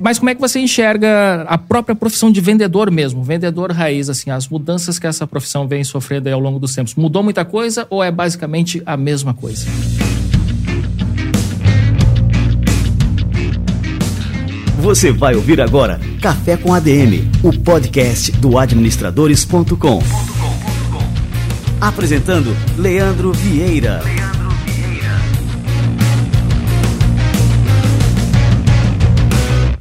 Mas como é que você enxerga a própria profissão de vendedor mesmo, vendedor raiz, assim, as mudanças que essa profissão vem sofrendo ao longo dos tempos? Mudou muita coisa ou é basicamente a mesma coisa? Você vai ouvir agora Café com ADM, o podcast do administradores.com. Apresentando Leandro Vieira.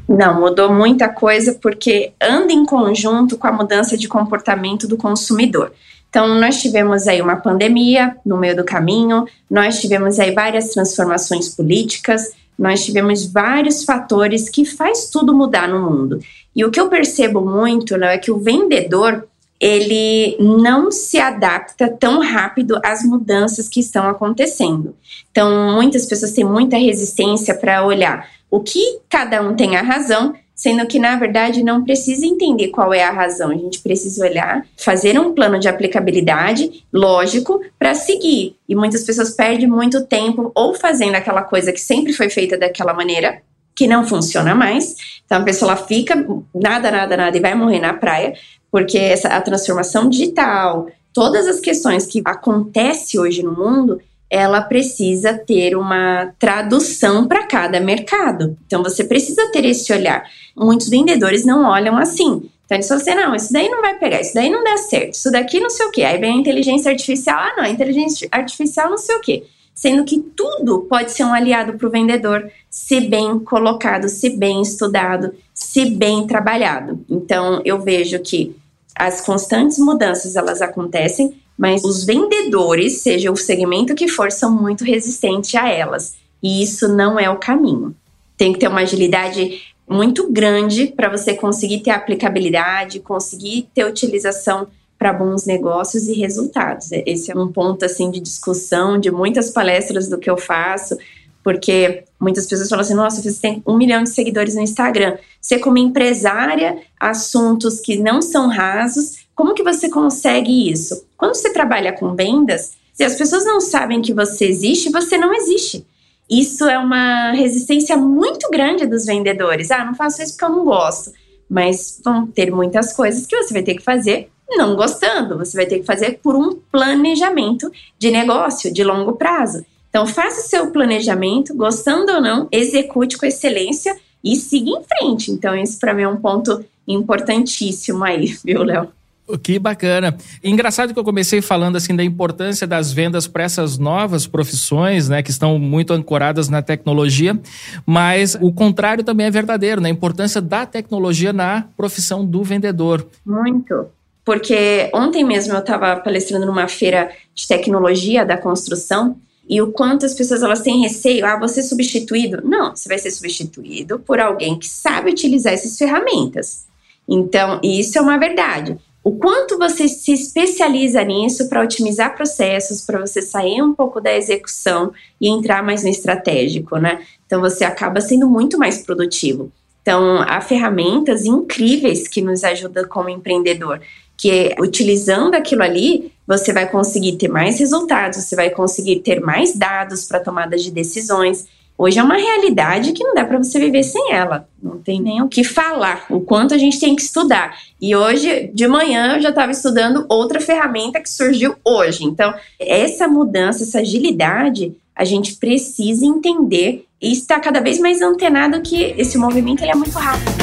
Não, mudou muita coisa porque anda em conjunto com a mudança de comportamento do consumidor. Então, nós tivemos aí uma pandemia no meio do caminho, nós tivemos aí várias transformações políticas, nós tivemos vários fatores que faz tudo mudar no mundo. E o que eu percebo muito né, é que o vendedor ele não se adapta tão rápido às mudanças que estão acontecendo. Então, muitas pessoas têm muita resistência para olhar o que cada um tem a razão sendo que na verdade não precisa entender qual é a razão, a gente precisa olhar, fazer um plano de aplicabilidade lógico para seguir. E muitas pessoas perdem muito tempo ou fazendo aquela coisa que sempre foi feita daquela maneira, que não funciona mais. Então a pessoa fica nada, nada, nada e vai morrer na praia, porque essa a transformação digital, todas as questões que acontecem hoje no mundo, ela precisa ter uma tradução para cada mercado. Então você precisa ter esse olhar. Muitos vendedores não olham assim. Então eles falam assim: não, isso daí não vai pegar, isso daí não dá certo, isso daqui não sei o quê. Aí vem a inteligência artificial, ah, não, a inteligência artificial não sei o quê. Sendo que tudo pode ser um aliado para o vendedor, se bem colocado, se bem estudado, se bem trabalhado. Então eu vejo que as constantes mudanças elas acontecem, mas os vendedores, seja o segmento que for, são muito resistentes a elas. E isso não é o caminho. Tem que ter uma agilidade muito grande para você conseguir ter aplicabilidade, conseguir ter utilização para bons negócios e resultados. Esse é um ponto assim de discussão de muitas palestras do que eu faço, porque muitas pessoas falam assim: nossa, você tem um milhão de seguidores no Instagram. Você, como empresária, assuntos que não são rasos, como que você consegue isso? Quando você trabalha com vendas, se as pessoas não sabem que você existe, você não existe. Isso é uma resistência muito grande dos vendedores. Ah, não faço isso porque eu não gosto. Mas vão ter muitas coisas que você vai ter que fazer não gostando. Você vai ter que fazer por um planejamento de negócio de longo prazo. Então, faça o seu planejamento, gostando ou não, execute com excelência e siga em frente. Então, isso para mim é um ponto importantíssimo aí, viu, Léo? Que bacana. Engraçado que eu comecei falando assim da importância das vendas para essas novas profissões, né, que estão muito ancoradas na tecnologia, mas o contrário também é verdadeiro, né? A importância da tecnologia na profissão do vendedor. Muito. Porque ontem mesmo eu estava palestrando numa feira de tecnologia da construção e o quanto as pessoas elas têm receio, ah, você substituído? Não, você vai ser substituído por alguém que sabe utilizar essas ferramentas. Então, isso é uma verdade o quanto você se especializa nisso para otimizar processos, para você sair um pouco da execução e entrar mais no estratégico, né? Então você acaba sendo muito mais produtivo. Então, há ferramentas incríveis que nos ajudam como empreendedor, que utilizando aquilo ali, você vai conseguir ter mais resultados, você vai conseguir ter mais dados para tomadas de decisões Hoje é uma realidade que não dá para você viver sem ela. Não tem nem o que falar, o quanto a gente tem que estudar. E hoje, de manhã, eu já estava estudando outra ferramenta que surgiu hoje. Então, essa mudança, essa agilidade, a gente precisa entender e estar cada vez mais antenado que esse movimento ele é muito rápido.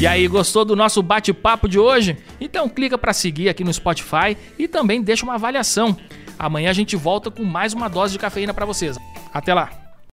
E aí, gostou do nosso bate-papo de hoje? Então clica para seguir aqui no Spotify e também deixa uma avaliação. Amanhã a gente volta com mais uma dose de cafeína para vocês. Até lá!